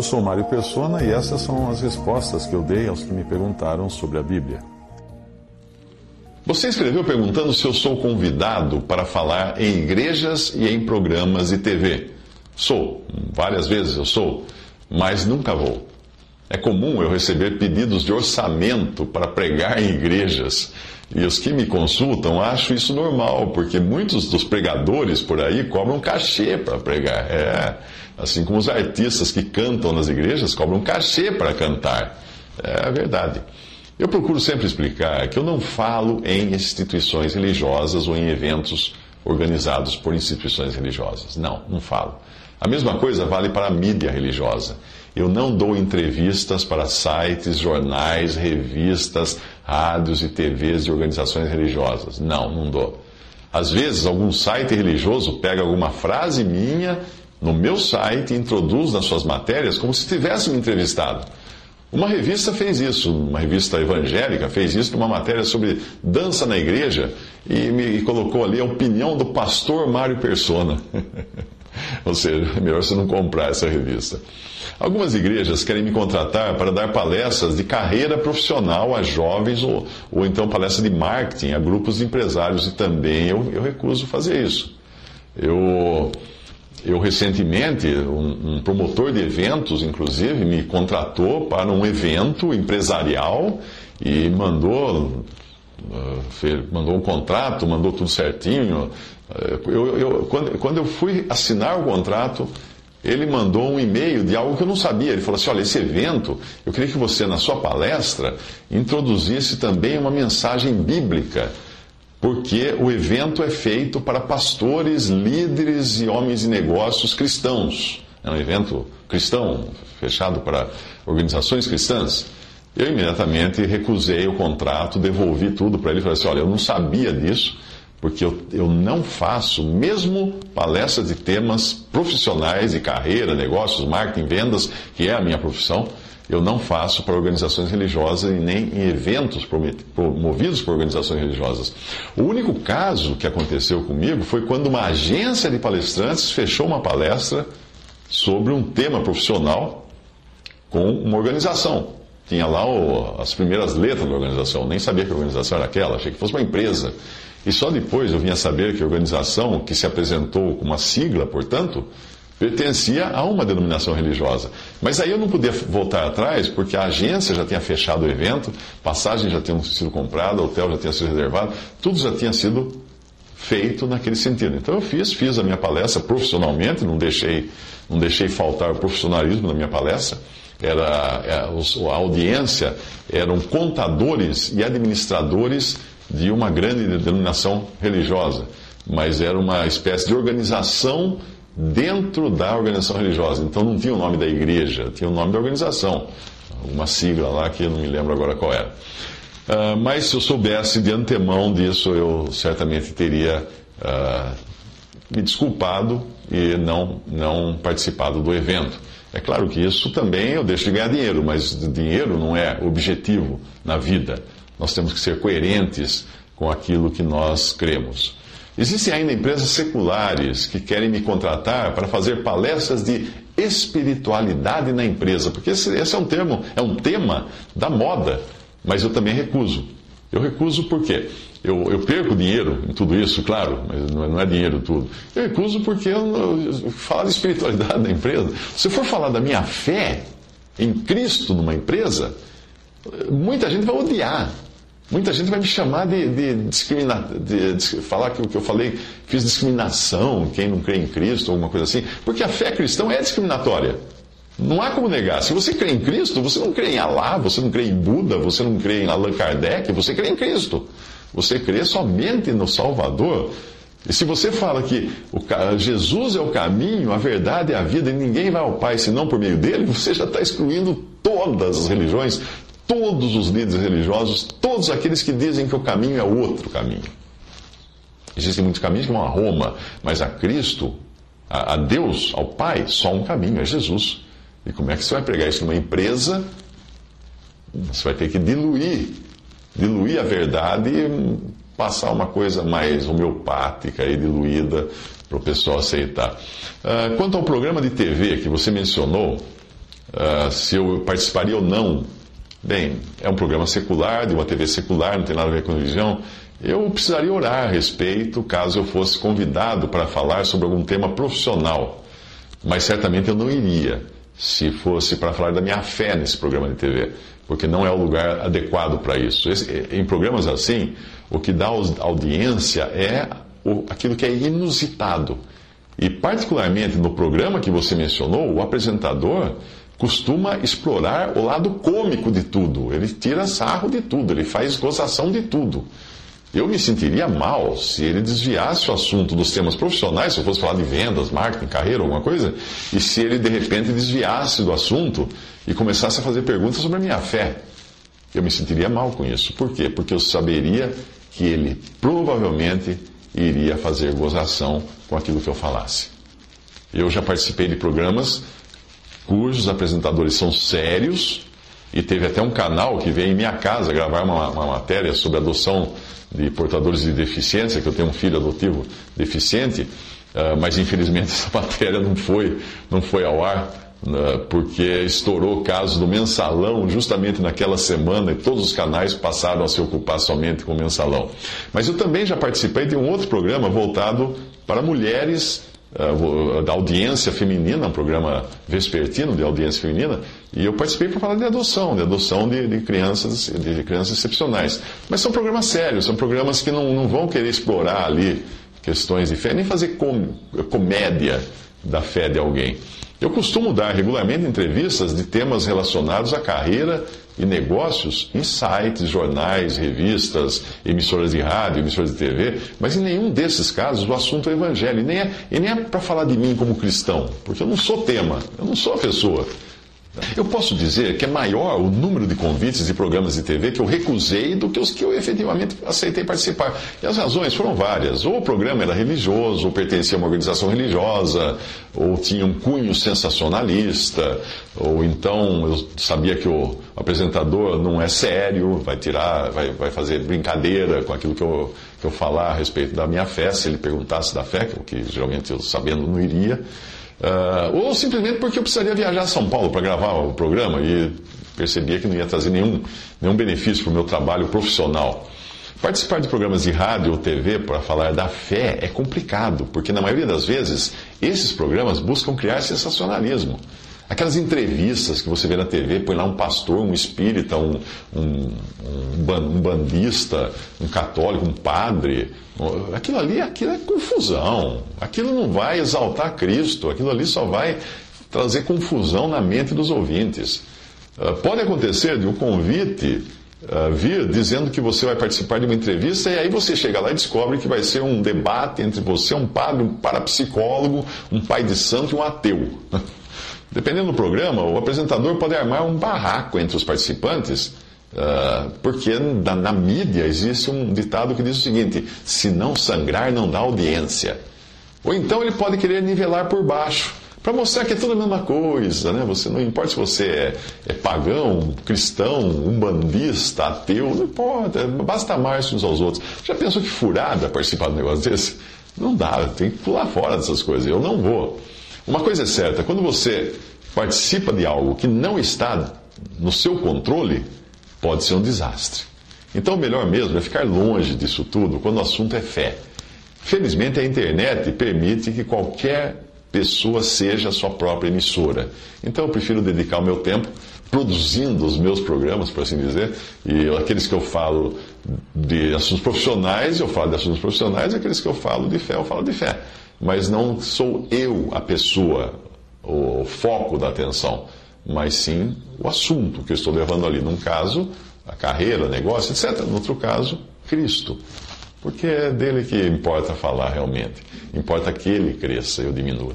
Eu sou Mário Persona e essas são as respostas que eu dei aos que me perguntaram sobre a Bíblia. Você escreveu perguntando se eu sou convidado para falar em igrejas e em programas de TV. Sou, várias vezes eu sou, mas nunca vou. É comum eu receber pedidos de orçamento para pregar em igrejas. E os que me consultam acham isso normal, porque muitos dos pregadores por aí cobram cachê para pregar. É, assim como os artistas que cantam nas igrejas cobram cachê para cantar. É verdade. Eu procuro sempre explicar que eu não falo em instituições religiosas ou em eventos organizados por instituições religiosas. Não, não falo. A mesma coisa vale para a mídia religiosa. Eu não dou entrevistas para sites, jornais, revistas, rádios e TVs de organizações religiosas. Não, não dou. Às vezes, algum site religioso pega alguma frase minha no meu site e introduz nas suas matérias como se tivesse me entrevistado. Uma revista fez isso, uma revista evangélica fez isso numa matéria sobre dança na igreja e me colocou ali a opinião do pastor Mário Persona. Ou seja, é melhor você não comprar essa revista. Algumas igrejas querem me contratar para dar palestras de carreira profissional a jovens ou, ou então palestras de marketing a grupos de empresários e também eu, eu recuso fazer isso. Eu, eu recentemente, um, um promotor de eventos, inclusive, me contratou para um evento empresarial e mandou uh, mandou um contrato, mandou tudo certinho, eu, eu, quando, quando eu fui assinar o contrato, ele mandou um e-mail de algo que eu não sabia. Ele falou assim: olha, esse evento, eu queria que você, na sua palestra, introduzisse também uma mensagem bíblica, porque o evento é feito para pastores, líderes e homens de negócios cristãos. É um evento cristão, fechado para organizações cristãs. Eu imediatamente recusei o contrato, devolvi tudo para ele e falei assim: olha, eu não sabia disso porque eu, eu não faço, mesmo palestras de temas profissionais de carreira, negócios, marketing, vendas, que é a minha profissão, eu não faço para organizações religiosas e nem em eventos promovidos por organizações religiosas. O único caso que aconteceu comigo foi quando uma agência de palestrantes fechou uma palestra sobre um tema profissional com uma organização. Tinha lá o, as primeiras letras da organização, nem sabia que organização era aquela, achei que fosse uma empresa. E só depois eu vim a saber que a organização, que se apresentou com uma sigla, portanto, pertencia a uma denominação religiosa. Mas aí eu não podia voltar atrás, porque a agência já tinha fechado o evento, passagem já tinha sido comprada, hotel já tinha sido reservado, tudo já tinha sido feito naquele sentido. Então eu fiz, fiz a minha palestra profissionalmente, não deixei, não deixei faltar o profissionalismo na minha palestra. Era, é, a audiência eram contadores e administradores de uma grande denominação religiosa, mas era uma espécie de organização dentro da organização religiosa. Então não tinha o nome da igreja, tinha o nome da organização, uma sigla lá que eu não me lembro agora qual era. Uh, mas se eu soubesse de antemão disso, eu certamente teria uh, me desculpado e não, não participado do evento. É claro que isso também eu deixo de ganhar dinheiro, mas dinheiro não é objetivo na vida. Nós temos que ser coerentes com aquilo que nós cremos. Existem ainda empresas seculares que querem me contratar para fazer palestras de espiritualidade na empresa, porque esse, esse é um termo, é um tema da moda, mas eu também recuso. Eu recuso por quê? Eu, eu perco dinheiro em tudo isso, claro, mas não é, é dinheiro tudo. Eu recuso porque eu, eu falar de espiritualidade na empresa. Se for falar da minha fé em Cristo numa empresa, muita gente vai odiar. Muita gente vai me chamar de, de discriminar, de, de, falar que o que eu falei, fiz discriminação, quem não crê em Cristo, alguma coisa assim, porque a fé cristã é discriminatória. Não há como negar. Se você crê em Cristo, você não crê em Alá, você não crê em Buda, você não crê em Allan Kardec, você crê em Cristo. Você crê somente no Salvador E se você fala que Jesus é o caminho, a verdade é a vida e ninguém vai ao Pai senão por meio dele, você já está excluindo todas as religiões, todos os líderes religiosos, todos aqueles que dizem que o caminho é outro caminho. Existem muitos caminhos que vão a Roma, mas a Cristo, a, a Deus, ao Pai, só um caminho, é Jesus. E como é que você vai pregar isso numa empresa? Você vai ter que diluir, diluir a verdade e passar uma coisa mais homeopática e diluída para o pessoal aceitar. Uh, quanto ao programa de TV que você mencionou, uh, se eu participaria ou não, bem, é um programa secular, de uma TV secular, não tem nada a ver com religião. Eu precisaria orar a respeito caso eu fosse convidado para falar sobre algum tema profissional. Mas certamente eu não iria se fosse para falar da minha fé nesse programa de TV, porque não é o lugar adequado para isso. Esse, em programas assim, o que dá audiência é aquilo que é inusitado. E, particularmente no programa que você mencionou, o apresentador costuma explorar o lado cômico de tudo. Ele tira sarro de tudo, ele faz gozação de tudo. Eu me sentiria mal se ele desviasse o assunto dos temas profissionais, se eu fosse falar de vendas, marketing, carreira, alguma coisa, e se ele de repente desviasse do assunto e começasse a fazer perguntas sobre a minha fé. Eu me sentiria mal com isso. Por quê? Porque eu saberia que ele provavelmente iria fazer gozação com aquilo que eu falasse. Eu já participei de programas cujos apresentadores são sérios, e teve até um canal que veio em minha casa gravar uma, uma matéria sobre adoção de portadores de deficiência, que eu tenho um filho adotivo deficiente, uh, mas infelizmente essa matéria não foi, não foi ao ar, uh, porque estourou o caso do mensalão justamente naquela semana e todos os canais passaram a se ocupar somente com o mensalão. Mas eu também já participei de um outro programa voltado para mulheres da audiência feminina, um programa vespertino de audiência feminina, e eu participei para falar de adoção, de adoção de, de, crianças, de crianças excepcionais. Mas são programas sérios, são programas que não, não vão querer explorar ali questões de fé, nem fazer com, comédia da fé de alguém. Eu costumo dar regularmente entrevistas de temas relacionados à carreira e negócios em sites, jornais, revistas, emissoras de rádio, emissoras de TV, mas em nenhum desses casos o assunto é evangelho. E nem é, e nem é para falar de mim como cristão, porque eu não sou tema, eu não sou a pessoa. Eu posso dizer que é maior o número de convites de programas de TV que eu recusei do que os que eu efetivamente aceitei participar. E as razões foram várias. Ou o programa era religioso, ou pertencia a uma organização religiosa, ou tinha um cunho sensacionalista, ou então eu sabia que o apresentador não é sério, vai tirar, vai, vai fazer brincadeira com aquilo que eu, que eu falar a respeito da minha fé, se ele perguntasse da fé, o que geralmente eu sabendo não iria. Uh, ou simplesmente porque eu precisaria viajar a São Paulo para gravar o programa e percebia que não ia trazer nenhum, nenhum benefício para o meu trabalho profissional. Participar de programas de rádio ou TV para falar da fé é complicado, porque na maioria das vezes esses programas buscam criar sensacionalismo. Aquelas entrevistas que você vê na TV, põe lá um pastor, um espírita, um, um, um bandista, um católico, um padre. Aquilo ali aquilo é confusão. Aquilo não vai exaltar Cristo. Aquilo ali só vai trazer confusão na mente dos ouvintes. Ah, pode acontecer de um convite uh, vir dizendo que você vai participar de uma entrevista e aí você chega lá e descobre que vai ser um debate entre você, um padre, um parapsicólogo, um pai de santo e um ateu. Dependendo do programa, o apresentador pode armar um barraco entre os participantes, uh, porque na, na, mídia existe um ditado que diz o seguinte: se não sangrar, não dá audiência. Ou então ele pode querer nivelar por baixo, para mostrar que é tudo a mesma coisa, né? Você não importa se você é, é pagão, cristão, umbandista, ateu, não importa, basta amar uns aos outros. Já pensou que furada participar de um negócio desse? Não dá, tem que pular fora dessas coisas. Eu não vou. Uma coisa é certa, quando você participa de algo que não está no seu controle, pode ser um desastre. Então, o melhor mesmo é ficar longe disso tudo quando o assunto é fé. Felizmente, a internet permite que qualquer pessoa seja a sua própria emissora. Então, eu prefiro dedicar o meu tempo produzindo os meus programas, por assim dizer, e aqueles que eu falo de assuntos profissionais, eu falo de assuntos profissionais, e aqueles que eu falo de fé, eu falo de fé mas não sou eu a pessoa, o foco da atenção, mas sim o assunto que eu estou levando ali. Num caso, a carreira, negócio, etc. No outro caso, Cristo. Porque é dele que importa falar realmente. Importa que ele cresça e eu diminua.